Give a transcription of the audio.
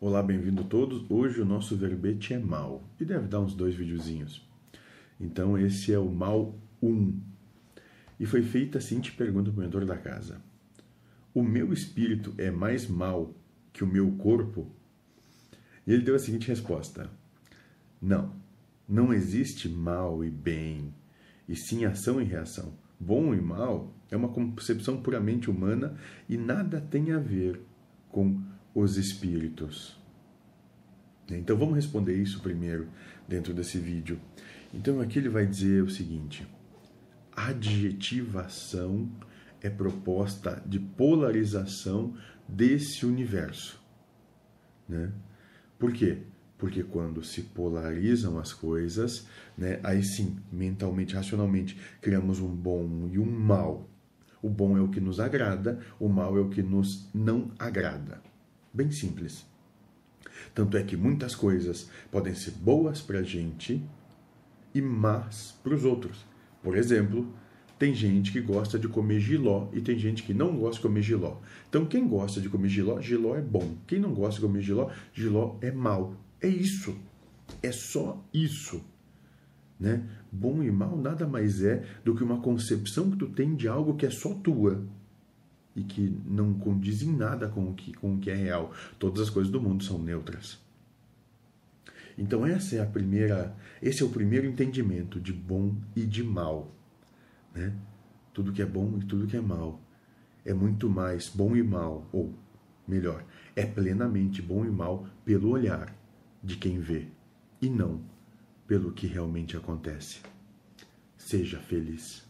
Olá, bem-vindo todos. Hoje o nosso verbete é mal e deve dar uns dois videozinhos. Então esse é o mal 1. E foi feita a seguinte pergunta para o mentor da casa: O meu espírito é mais mal que o meu corpo? E ele deu a seguinte resposta: Não, não existe mal e bem, e sim ação e reação. Bom e mal é uma concepção puramente humana e nada tem a ver com os espíritos. Então vamos responder isso primeiro dentro desse vídeo. Então aqui ele vai dizer o seguinte: adjetivação é proposta de polarização desse universo. Né? Por quê? Porque quando se polarizam as coisas, né, aí sim, mentalmente, racionalmente, criamos um bom e um mal. O bom é o que nos agrada, o mal é o que nos não agrada. Bem simples. Tanto é que muitas coisas podem ser boas para a gente e más para os outros. Por exemplo, tem gente que gosta de comer giló e tem gente que não gosta de comer giló. Então, quem gosta de comer giló, giló é bom. Quem não gosta de comer giló, giló é mal. É isso. É só isso. Né? Bom e mal nada mais é do que uma concepção que tu tem de algo que é só tua e que não condiz em nada com o que, com o que é real. Todas as coisas do mundo são neutras. Então essa é a primeira, esse é o primeiro entendimento de bom e de mal, né? Tudo que é bom e tudo que é mal é muito mais bom e mal, ou melhor, é plenamente bom e mal pelo olhar de quem vê e não pelo que realmente acontece. Seja feliz.